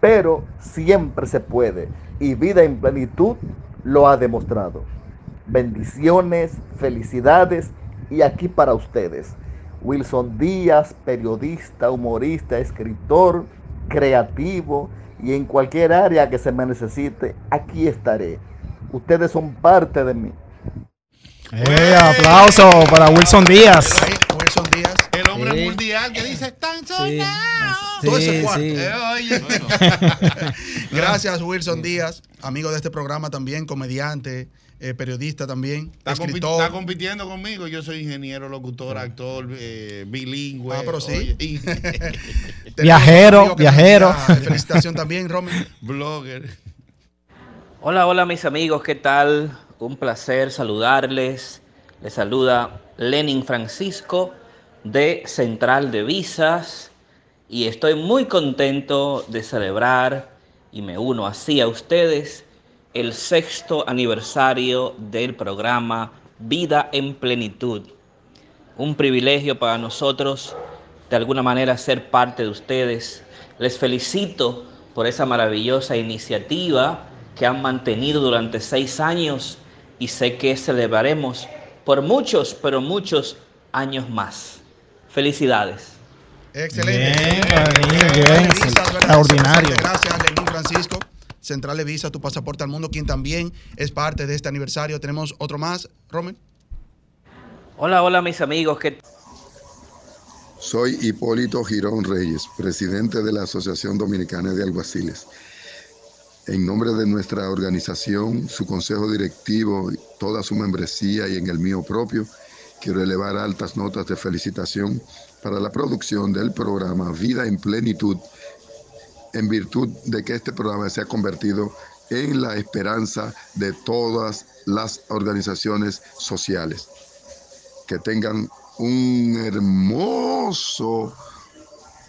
Pero siempre se puede. Y vida en plenitud lo ha demostrado. Bendiciones, felicidades y aquí para ustedes. Wilson Díaz, periodista, humorista, escritor, creativo y en cualquier área que se me necesite, aquí estaré. Ustedes son parte de mí. Eh, aplauso para Wilson Díaz. Hombre Sí. mundial que dice tan Sí. Todo Sí, ese cuarto. sí. Eh, oye. Gracias, Wilson Díaz, amigo de este programa también, comediante, eh, periodista también, Está, compi- escritor. está compitiendo conmigo. Yo soy ingeniero, locutor, actor, eh, bilingüe. Ah, pero sí. oye, y- Viajero, viajero. envía Felicitación también, Romy. Blogger. Hola, hola mis amigos, ¿qué tal? Un placer saludarles. Les saluda Lenin Francisco de Central de Visas y estoy muy contento de celebrar y me uno así a ustedes el sexto aniversario del programa Vida en Plenitud. un privilegio para nosotros de alguna manera ser parte de ustedes. Les felicito por esa maravillosa iniciativa que han mantenido durante seis años y sé que celebraremos por muchos, pero muchos años más. Felicidades. Excelente. Bien, Bien, bien, extraordinario. Gracias, Lenín Francisco. Central de Visa, tu pasaporte al mundo, quien también es parte de este aniversario. Tenemos otro más, Romen. Hola, hola mis amigos. ¿qué Soy Hipólito Girón Reyes, presidente de la Asociación Dominicana de Alguaciles. En nombre de nuestra organización, su consejo directivo, toda su membresía y en el mío propio, quiero elevar altas notas de felicitación para la producción del programa Vida en Plenitud, en virtud de que este programa se ha convertido en la esperanza de todas las organizaciones sociales. Que tengan un hermoso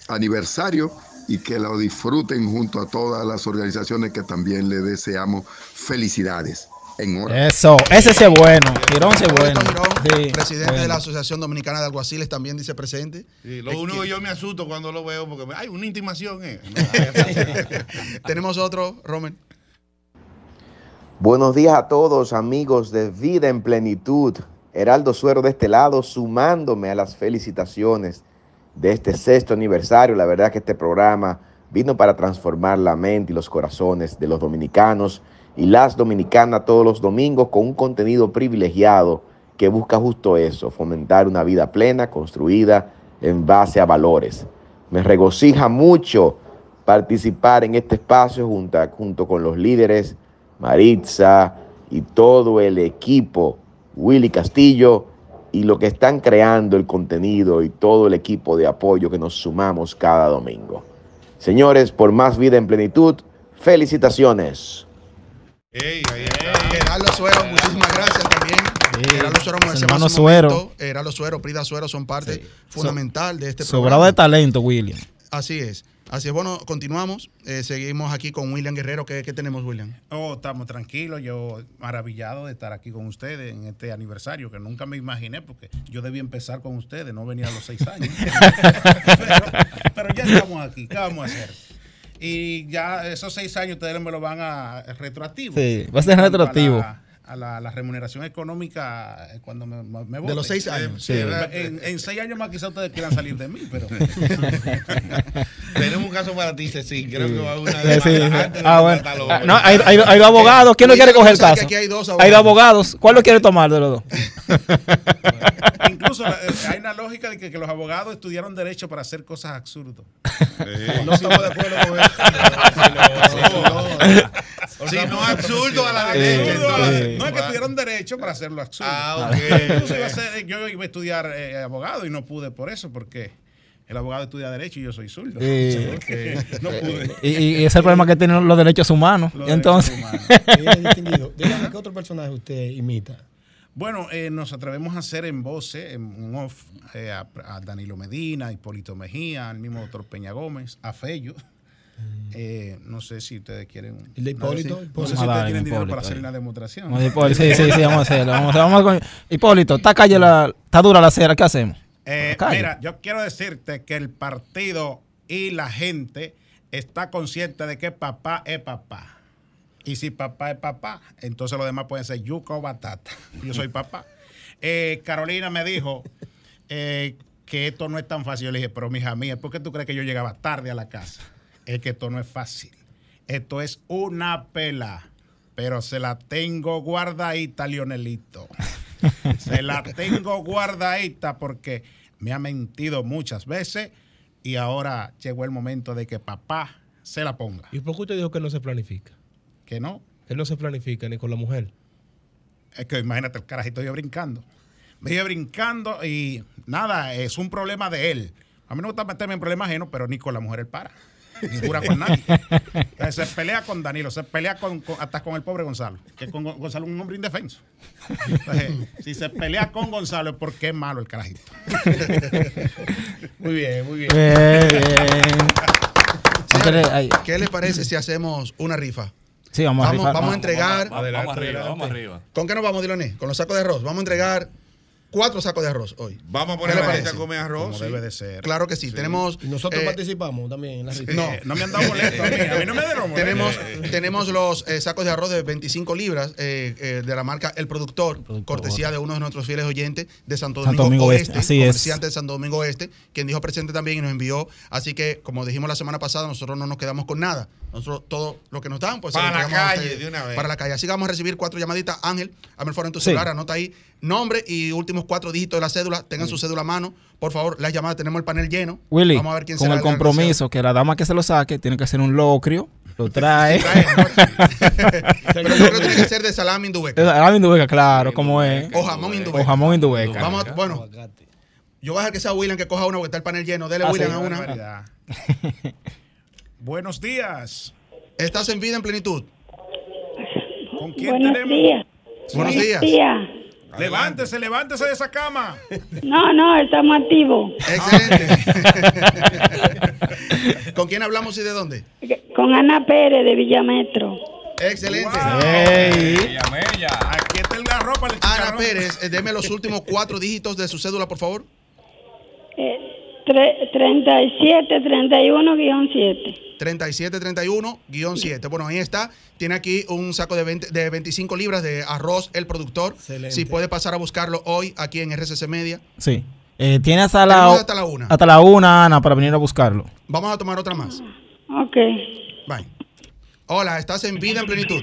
aniversario y que lo disfruten junto a todas las organizaciones que también le deseamos felicidades. En hora. Eso, ese sí es bueno. Girón sí es bueno. Sí, presidente bueno. de la Asociación Dominicana de Alguaciles también dice presente. Sí, lo único que yo me asusto cuando lo veo porque hay una intimación. Eh. Tenemos otro, Romen. Buenos días a todos, amigos de Vida en Plenitud. Heraldo Suero de este lado, sumándome a las felicitaciones de este sexto aniversario. La verdad que este programa vino para transformar la mente y los corazones de los dominicanos y las dominicanas todos los domingos con un contenido privilegiado que busca justo eso, fomentar una vida plena, construida en base a valores. Me regocija mucho participar en este espacio junto, junto con los líderes Maritza y todo el equipo, Willy Castillo, y lo que están creando el contenido y todo el equipo de apoyo que nos sumamos cada domingo. Señores, por más vida en plenitud, felicitaciones. Gerardo Suero, muchísimas gracias también. Gerardo Suero, como Los decíamos Suero. Gerardo Suero, Prida Suero son parte fundamental de este Sobrado de programa. talento, William. Así es. Así es. Bueno, continuamos. Eh, seguimos aquí con William Guerrero. ¿Qué, qué tenemos, William? Oh, estamos tranquilos, yo maravillado de estar aquí con ustedes en este aniversario que nunca me imaginé porque yo debía empezar con ustedes, no venía a los seis años. pero, pero ya estamos aquí, ¿qué vamos a hacer? Y ya esos seis años ustedes me lo van a retroactivo. Sí, va a ser retroactivo. A la, a la- la remuneración económica eh, cuando me, me me De los seis años. Sí, Sí. En, en seis años más quizás ustedes quieran salir de mí, pero... Tenemos un caso para ti, Cecil. Creo que va a una Sí, sí, sí. de Ah, bueno. Ah, No, hay, hay, hay dos abogados. ¿Quién lo quiere coger el caso? aquí hay dos Hay dos abogados. ¿Cuál lo quiere tomar de los dos? Incluso eh, hay una lógica de que, que los abogados estudiaron derecho para hacer cosas absurdas. No estamos de acuerdo con eso. Si no absurdo a la derecha. Absurdo a la- entonces- no es que estudiaron derecho para hacerlo absurdo. Ah, ok. Incluso iba a ser- yo iba a estudiar eh, abogado y no pude por eso, porque el abogado estudia derecho y yo soy zurdo. Sí. No pude. Y, y- ese es el problema que tienen los derechos humanos. Los Entonces, derechos dígame qué otro personaje usted imita. Bueno, eh, nos atrevemos a hacer en voces, en en off, eh, a, a Danilo Medina, a Hipólito Mejía, al mismo doctor Peña Gómez, a Fello. Eh, no sé si ustedes quieren. ¿El de Hipólito? No sé si Vamos a ustedes tienen dinero Hipólito, para hacer una demostración. Hipólito, sí, sí, sí, vamos a hacerlo. Vamos, a- vamos con Hipólito, está calle la, está dura la acera, ¿qué hacemos? Eh, mira, yo quiero decirte que el partido y la gente está consciente de que papá es papá. Y si papá es papá, entonces los demás pueden ser yuca o batata. Yo soy papá. Eh, Carolina me dijo eh, que esto no es tan fácil. Yo le dije, pero mija mía, ¿por qué tú crees que yo llegaba tarde a la casa? Es que esto no es fácil. Esto es una pela. Pero se la tengo guardadita, Lionelito. Se la tengo guardadita porque me ha mentido muchas veces y ahora llegó el momento de que papá se la ponga. ¿Y por qué usted dijo que no se planifica? Que no. Que no se planifica ni con la mujer. Es que imagínate el carajito yo brincando. Me iba brincando y nada, es un problema de él. A mí no me gusta meterme en problemas ajenos, pero ni con la mujer él para. Ni dura con nadie. Entonces, se pelea con Danilo, se pelea con, con- hasta con el pobre Gonzalo, que con Gonzalo es un hombre indefenso. Entonces, si se pelea con Gonzalo es porque es malo el carajito. Muy bien, muy bien. ¿Qué les parece si hacemos una rifa? Sí, vamos a vamos, rifar. vamos a Vamos, entregar. vamos, vamos arriba, vamos arriba. ¿Con qué nos vamos, Diloné? Con los sacos de arroz. Vamos a entregar cuatro sacos de arroz hoy. Vamos a ¿Qué poner la gente a comer arroz. Como sí. debe de ser. Claro que sí. Tenemos. Y nosotros eh, participamos también en la rifa. No, no me han dado boleto a mí. A mí no me dieron. Tenemos, tenemos los eh, sacos de arroz de 25 libras eh, eh, de la marca El Productor, cortesía de uno de nuestros fieles oyentes de Santo Santo Domingo, Domingo Oeste, Este, así es. comerciante de Santo Domingo Oeste, quien dijo presente también y nos envió. Así que, como dijimos la semana pasada, nosotros no nos quedamos con nada. Nosotros todo lo que nos dan, pues Para la calle, de una vez. Para la calle. Así que vamos a recibir cuatro llamaditas. Ángel, hazme el favor en tu Sí. celular, anota ahí nombre y últimos cuatro dígitos de la cédula. Tengan su cédula a mano. Por favor, las llamadas, tenemos el panel lleno. Willy, Vamos a ver quién con será el compromiso que la dama que se lo saque tiene que ser un locrio, lo trae. Pero yo creo que tiene que ser de salami indubeca. Ah, Indubeca, claro, como es. O jamón indubeca. O jamón Indubeca. Vamos, a- bueno, yo voy a dejar que sea William que coja una porque está el panel lleno. Dele Ah, William sí. a una. Barbaridad. Buenos días. Estás en vida en plenitud. ¿Con quién Buenos tenemos? días. Buenos días. días. Levántese, levántese de esa cama. No, no, estamos activos. Excelente. ¿Con quién hablamos y de dónde? Con Ana Pérez de Villametro. Excelente. Aquí está la ropa. el Ana. Pérez, eh, deme los últimos cuatro dígitos de su cédula, por favor. Eh, tre- 37 31-7. 3731-7. Bueno, ahí está. Tiene aquí un saco de, 20 de 25 libras de arroz, el productor. Excelente. Si puede pasar a buscarlo hoy aquí en RCC Media. Sí. Eh, tiene hasta la, hasta la una. hasta la una, Ana, para venir a buscarlo. Vamos a tomar otra más. Ok. Bye. Hola, estás en vida en plenitud.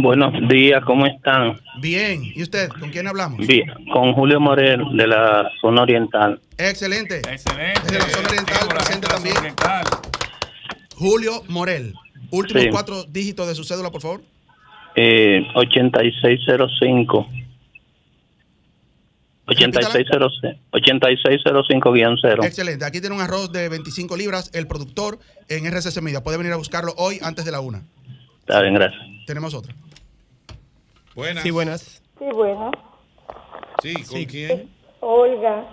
Buenos días, ¿cómo están? Bien. ¿Y usted? ¿Con quién hablamos? Bien, con Julio Morel de la zona oriental. Excelente. Excelente. Desde la zona oriental presente también. Julio Morel. Últimos Sí. cuatro dígitos de su cédula, por favor. Eh, 8605. 8605 8605-0. Excelente. Aquí tiene un arroz de 25 libras, el productor en RCC Media. Puede venir a buscarlo hoy antes de la una. Está bien, gracias. Tenemos otra. Buenas. Sí, buenas. Sí, bueno. Sí, ¿con quién? Olga.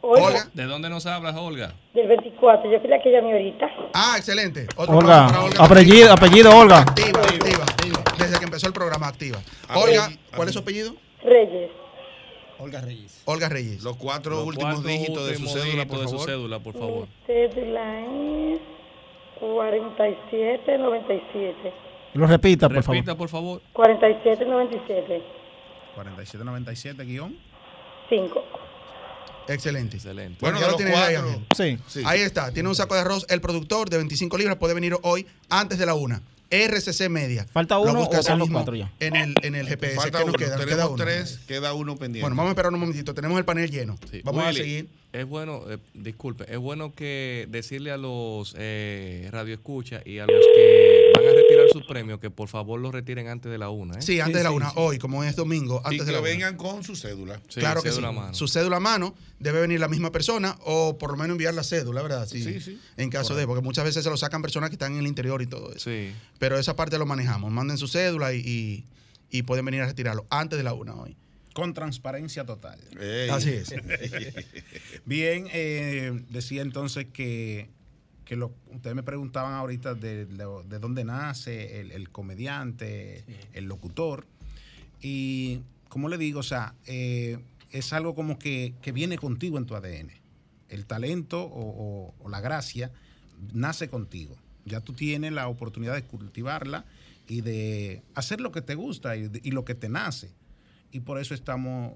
Olga. ¿De dónde nos hablas, Olga? Del 24. Yo quería que llame ahorita. Ah, excelente. Otro Olga, para apellido, apellido Olga. Activa, activa. Desde que empezó el programa, activa. Olga, ¿cuál es su apellido? Reyes. Olga Reyes. Olga Reyes. Los cuatro Los últimos cuatro dígitos de su últimos cédula, dígitos por de su favor. cédula, por favor. Cédula es 4797. Lo repita, por favor. Repita, por favor. 4797. 4797 guion. 5. Excelente. Excelente. Bueno, Bueno, ya lo los tienes ahí, cuatro. Ángel. Sí. Ahí está. Tiene un saco de arroz, el productor de 25 libras. Puede venir hoy antes de la una. RCC Media. ¿Falta uno o están los cuatro ya? En el, en el GPS. Falta ¿Qué nos uno. queda? Tenemos queda uno. tres, queda uno pendiente. Bueno, vamos a esperar un momentito. Tenemos el panel lleno. Sí. Vamos a seguir. Es bueno, eh, disculpe, es bueno que decirle a los eh, radioescuchas y a los que van a retirar sus premios que por favor los retiren antes de la una. ¿eh? Sí, antes de la una. Hoy, como es domingo, y antes de que la una. vengan con su cédula. Sí, claro que cédula mano. Su cédula a mano debe venir la misma persona o por lo menos enviar la cédula, ¿verdad? Sí, Sí, sí. En caso de, porque muchas veces se lo sacan personas que están en el interior y todo eso. Sí. Pero esa parte lo manejamos. Manden su cédula y, y- y pueden venir a retirarlo antes de la una hoy. Con transparencia total. Ey. Así es. Bien, eh, decía entonces que, que lo, ustedes me preguntaban ahorita de, de- de dónde nace el, el comediante, el locutor. Y como le digo, o sea, eh, es algo como que, que viene contigo en tu ADN. El talento o, o- o la gracia nace contigo. Ya tú tienes la oportunidad de cultivarla y de hacer lo que te gusta y, y lo que te nace. Y por eso estamos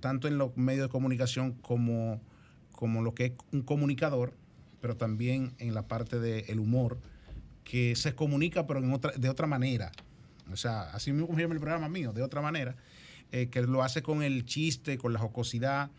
tanto en los medios de comunicación como, como lo que es un comunicador, pero también en la parte del humor, que se comunica pero en otra, de otra manera. O sea, así mismo como llama el programa mío, de otra manera, eh, que lo hace con el chiste, con la jocosidad,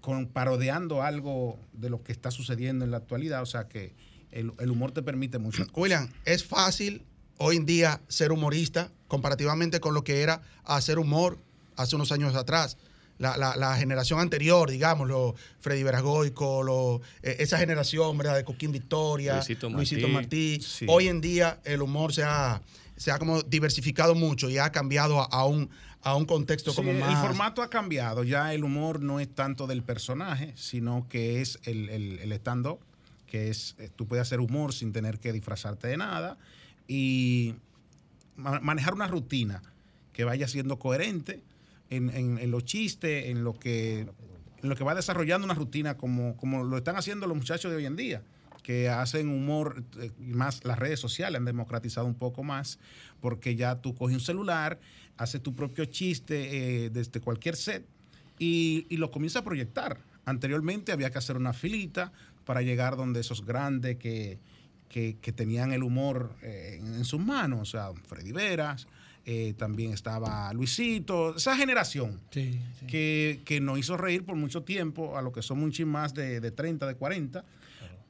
con parodeando algo de lo que está sucediendo en la actualidad. O sea que el, el humor te permite mucho. William, es fácil hoy en día ser humorista comparativamente con lo que era hacer humor hace unos años atrás. La, la- la generación anterior, digámoslo, Freddy Veragoico, lo- eh, esa generación, ¿verdad? De Coquín Victoria, Luisito Luisito, Martí. Sí. Hoy en día el humor se ha, se ha como diversificado mucho y ha cambiado a, a un, a un contexto Sí, como más... El formato ha cambiado. Ya el humor no es tanto del personaje, sino que es el, el, el stand-up, que es, eh, tú puedes hacer humor sin tener que disfrazarte de nada y ma- manejar una rutina que vaya siendo coherente, en, en- los chistes, en lo que en lo que va desarrollando una rutina como, como lo están haciendo los muchachos de hoy en día, que hacen humor, eh, más las redes sociales han democratizado un poco más, porque ya tú coges un celular, haces tu propio chiste eh, desde cualquier set y, y lo comienzas a proyectar. Anteriormente había que hacer una filita para llegar donde esos grandes que, que, que tenían el humor eh, en, en sus manos, o sea, Freddy Veras, eh, también estaba Luisito, esa generación Que, que nos hizo reír por mucho tiempo, a lo que somos un chin más de, de 30, de 40,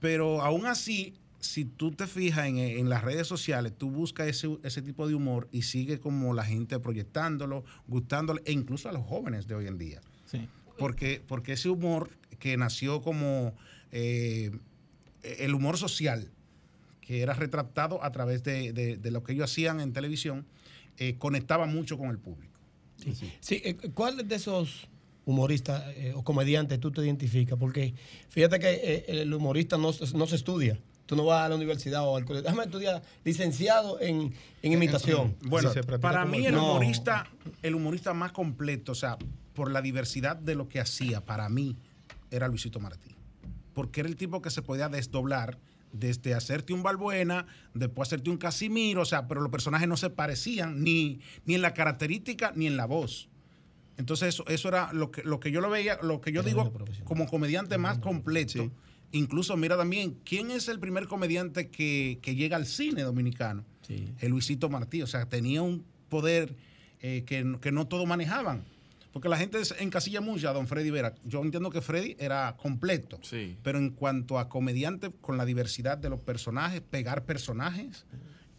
pero aún así, si tú te fijas en, en las redes sociales, tú buscas ese, ese tipo de humor y sigue como la gente proyectándolo, gustándole, e incluso a los jóvenes de hoy en día. Sí. Porque, porque ese humor que nació como eh, el humor social, que era retratado a través de, de- de lo que ellos hacían en televisión, eh, conectaba mucho con el público. Sí, eh, ¿cuál de esos humoristas eh, o comediantes tú te identificas? Porque fíjate que eh, el humorista no, se- no se estudia. Tú no vas a la universidad o al colegio. Déjame estudiar licenciado en, en imitación. Bueno, para mí el No. humorista, el humorista más completo, o sea, por la diversidad de lo que hacía, para mí era Luisito Martí. Porque era el tipo que se podía desdoblar desde hacerte un Balbuena, después hacerte un Casimiro, o sea, pero los personajes no se parecían ni, ni en la característica ni en la voz. Entonces eso, eso era lo que, lo que yo lo veía, lo que yo digo como comediante más completo. Incluso mira también, ¿quién es el primer comediante que, que llega al cine dominicano? El Luisito Martí. O sea, tenía un poder eh, que, que no todos manejaban. Porque la gente encasilla mucho a don Freddy Vera. Yo entiendo que Freddy era completo. Sí. Pero en cuanto a comediante, con la diversidad de los personajes, pegar personajes,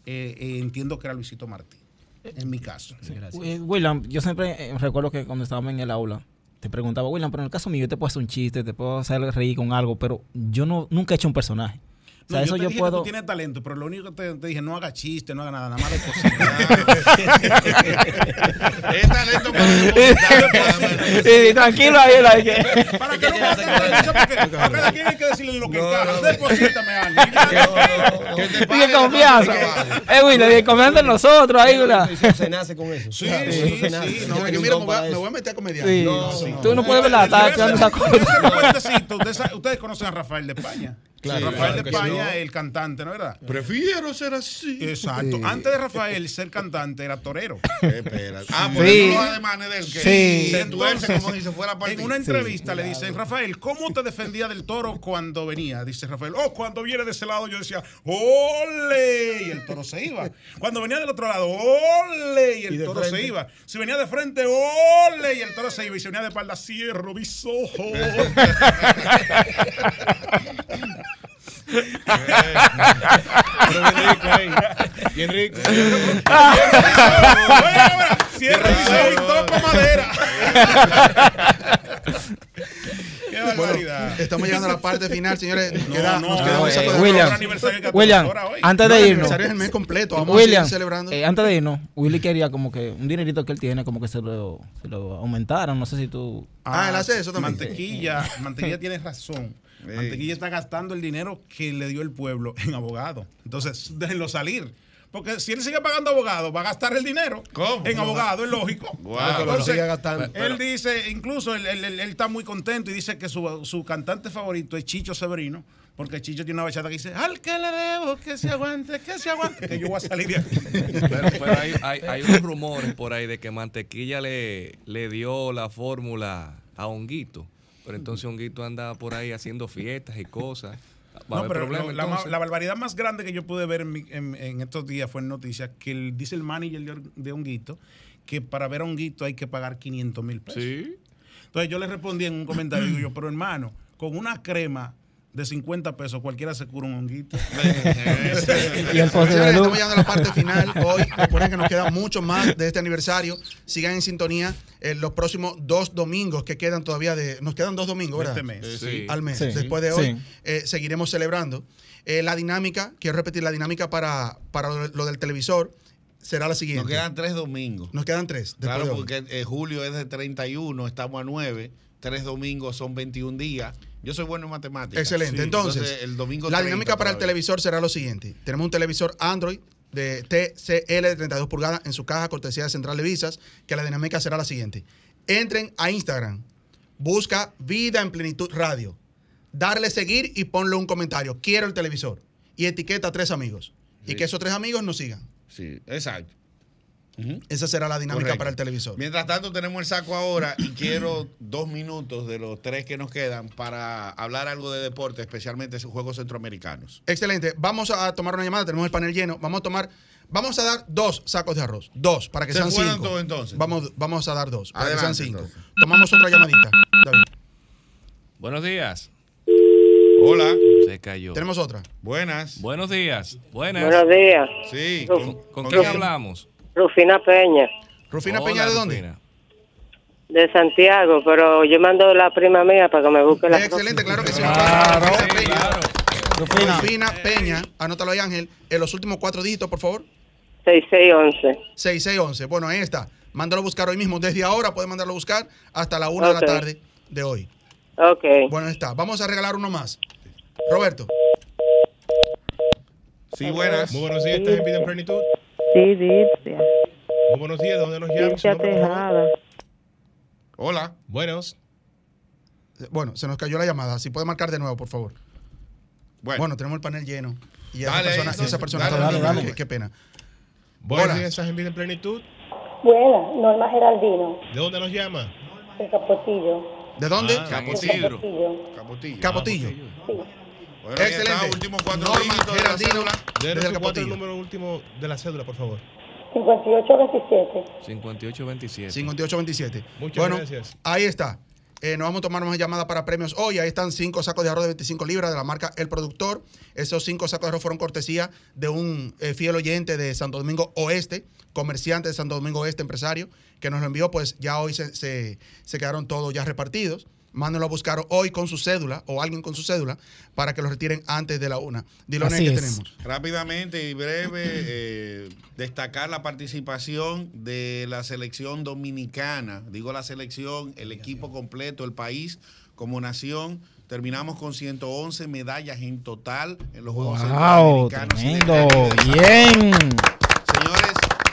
eh, eh, entiendo que era Luisito Martí. En mi caso. Eh, William, yo siempre recuerdo que cuando estábamos en el aula, te preguntaba, William, pero en el caso mío, yo te puedo hacer un chiste, te puedo hacer reír con algo, pero yo no nunca he hecho un personaje. O sea, No, eso yo te yo dije que puedo. tú tienes talento, pero lo único que te, te dije, no haga chiste, no haga nada, nada más de cositas. Es talento para Sí, tranquilo ahí, ahí que- Para que no a cada quien hay que decirle lo que encaja. Deposítame algo. Dije confianza. Eh, William, dije confianza en nosotros ahí. Se nace con eso. Sí, sí, sí, Yo no, mira, me voy a- a meter a comediante. Sí. No, sí. Tú no puedes ver la a a. Ustedes, sa- ustedes conocen a Rafael de España. Claro, Rafael claro de España, el cantante, ¿no es verdad? Prefiero ser así. Exacto. Sí. Antes de Rafael ser cantante era torero. Espera. Ah, por Sí. eso los ademanes de él que Sí. se tuerce como si se fuera a partir. En una entrevista le dicen, Rafael, ¿cómo te defendía del toro cuando venía? Dice Rafael, oh, cuando viene de ese lado yo decía, ¡ole! Y el toro se iba. Cuando venía del otro lado, ¡ole! Y ¿Y el toro frente? se iba. Si venía de frente, ¡ole! Y el toro se iba. Y si venía de espalda, cierro mis ojos. Bien rico ojos y toco madera. Qué barbaridad. Estamos llegando a la parte final, señores. Nos queda, no, nos queda no, un eh, William, William, 14 horas hoy. antes de el irnos. aniversario es el mes completo. Vamos a William, seguir celebrando. eh, antes de irnos, Willy quería como que un dinerito que él tiene, como que se lo, se lo aumentaran. No sé si tú. Ah, él hace eso también. Mantequilla, Mantequilla tiene razón. Mantequilla está gastando el dinero que le dio el pueblo en abogado. Entonces, déjenlo salir. Porque si él sigue pagando abogado, va a gastar el dinero en abogado, es lógico. Pero gastando. Él dice, incluso él, él- él- él está muy contento y dice que su, su cantante favorito es Chicho Severino. Porque Chicho tiene una bachata que dice, al que le debo, que se aguante, que se aguante, que yo voy a salir de aquí. Pero, pero hay, hay, hay unos rumores por ahí de que Mantequilla le, le dio la fórmula a Honguito. Pero entonces Honguito anda por ahí haciendo fiestas y cosas. No, pero la, barbaridad más grande que yo pude ver en, mi- en- en estos días fue en noticias que el- dice el manager de, de Honguito que para ver a Honguito hay que pagar 500 mil pesos. Entonces yo le respondí en un comentario, digo yo, pero hermano, con una crema de 50 pesos cualquiera se cura un honguito. Y el Estamos llegando a la parte final. Hoy recuerden que nos queda mucho más de este aniversario. Sigan en sintonía en los próximos dos domingos que quedan todavía de. Nos quedan dos domingos, ¿verdad? Este mes. Sí. Al mes. Sí. Después de hoy Sí. eh, seguiremos celebrando. Eh, la dinámica, quiero repetir, la dinámica para, para lo, del televisor será la siguiente. Nos quedan tres domingos. Nos quedan tres. después Claro, de hoy. porque eh, julio es de 31, estamos a 9, tres domingos son 21 días. Yo soy bueno en matemáticas. Excelente. Sí, Entonces, el domingo la 30 dinámica para el todavía. televisor será lo siguiente. Tenemos un televisor Android de TCL de 32 pulgadas en su caja, cortesía de Central de Visas, que la dinámica será la siguiente. entren a Instagram, busca Vida en Plenitud Radio, darle seguir y ponle un comentario. Quiero el televisor. Y etiqueta a tres amigos. Y que esos tres amigos nos sigan. Sí, exacto. Esa será la dinámica Correcto. para el televisor. Mientras tanto, tenemos el saco ahora y quiero dos minutos de los tres que nos quedan para hablar algo de deporte, especialmente esos juegos centroamericanos. Excelente. Vamos a tomar una llamada. Tenemos el panel lleno. Vamos a tomar. Vamos a dar dos sacos de arroz. Dos, para que Se sean cinco. todos, entonces. Vamos, vamos a dar dos, para Adelante, que sean cinco. entonces. Tomamos otra llamadita. David. Buenos días. Hola. Se cayó. Tenemos otra. Buenas. Buenos días. Buenas. Buenos días. Sí. ¿Con quién hablamos? Rufina Peña, Rufina Hola, Peña, ¿de dónde? Rufina. de Santiago, pero yo mando la prima mía para que me busque la Excelente, claro que sí. Claro. Rufina Peña. Rufina. Rufina Peña, anótalo ahí, Ángel. En los últimos cuatro dígitos, por favor. 6611. 6611. Bueno, ahí está. Mándalo a buscar hoy mismo. Desde ahora puede mandarlo a buscar hasta la una de la tarde de hoy. Ok. Bueno, ahí está. Vamos a regalar uno más. Roberto. Sí, buenas. Muy buenos días, ¿estás en vida en plenitud? Sí, Dipsia. Muy buenos días, ¿de dónde nos. Tejada. Hola. Buenos. Bueno, se nos cayó la llamada. Si puede marcar de nuevo, por favor. Bueno, tenemos el panel lleno. Y esa Dale, persona, y entonces, esa persona dale, está dale, dale. Qué, qué pena. Buenos días, ¿estás en vida en plenitud? Buena, Norma Geraldino, ¿De dónde nos llama? de Capotillo. ¿De dónde? Ah, De Capotillo. Capotillo. Capotillo. Bueno, ahí está, Excelente. últimos cuatro Norma dígitos de la Geraldino. cédula. De Desde el cuatro, el número último de la cédula, por favor. 5827. 5827. 5827. Muchas bueno, gracias. ahí está. Eh, nos vamos a tomar más llamadas para premios hoy. Ahí están cinco sacos de arroz de 25 libras de la marca El Productor. Esos cinco sacos de arroz fueron cortesía de un eh, fiel oyente de Santo Domingo Oeste, comerciante de Santo Domingo Oeste, empresario, que nos lo envió. Pues ya hoy se, se- se quedaron todos ya repartidos. Mándenlo a buscar hoy con su cédula o alguien con su cédula para que lo retiren antes de la una. Diloné, Así ¿qué es. tenemos? Rápidamente y breve, eh, destacar la participación de la selección dominicana. Digo la selección, el equipo completo, el país como nación. Terminamos con 111 medallas en total en los Juegos Wow, Centroamericanos y. Bien.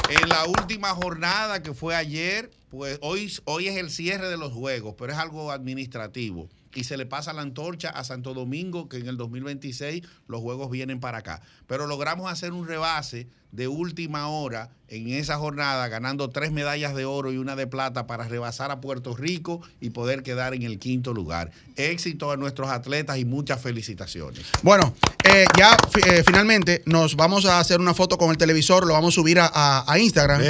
En la última jornada que fue ayer, pues hoy, hoy es el cierre de los juegos, pero es algo administrativo. Y se le pasa la antorcha a Santo Domingo, que en el 2026 los juegos vienen para acá. Pero logramos hacer un rebase de última hora en esa jornada, ganando tres medallas de oro y una de plata para rebasar a Puerto Rico y poder quedar en el quinto lugar. Éxito a nuestros atletas y muchas felicitaciones. Bueno, eh, ya eh, finalmente nos vamos a hacer una foto con el televisor, lo vamos a subir a, a- a Instagram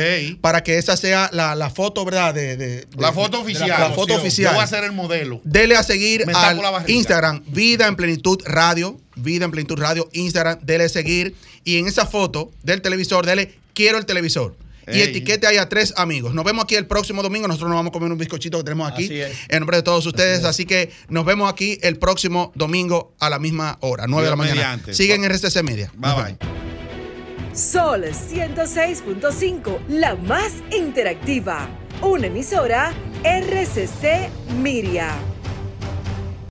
para que esa sea la, la foto, ¿verdad? De, de- La foto oficial. La, foto oficial. Yo voy a ser el modelo. Dele a seguir al. Instagram, Vida en Plenitud Radio, Vida en Plenitud Radio, Instagram, dele seguir y en esa foto del televisor, dele quiero el televisor. Y etiquete ahí a tres amigos. Nos vemos aquí el próximo domingo. Nosotros nos vamos a comer un bizcochito que tenemos aquí. En nombre de todos ustedes. Así, que nos vemos aquí el próximo domingo a la misma hora, 9 de la mañana. mediante. Siguen en RCC Media. Bye bye. Sol 106.5, la más interactiva. Una emisora RCC Miria.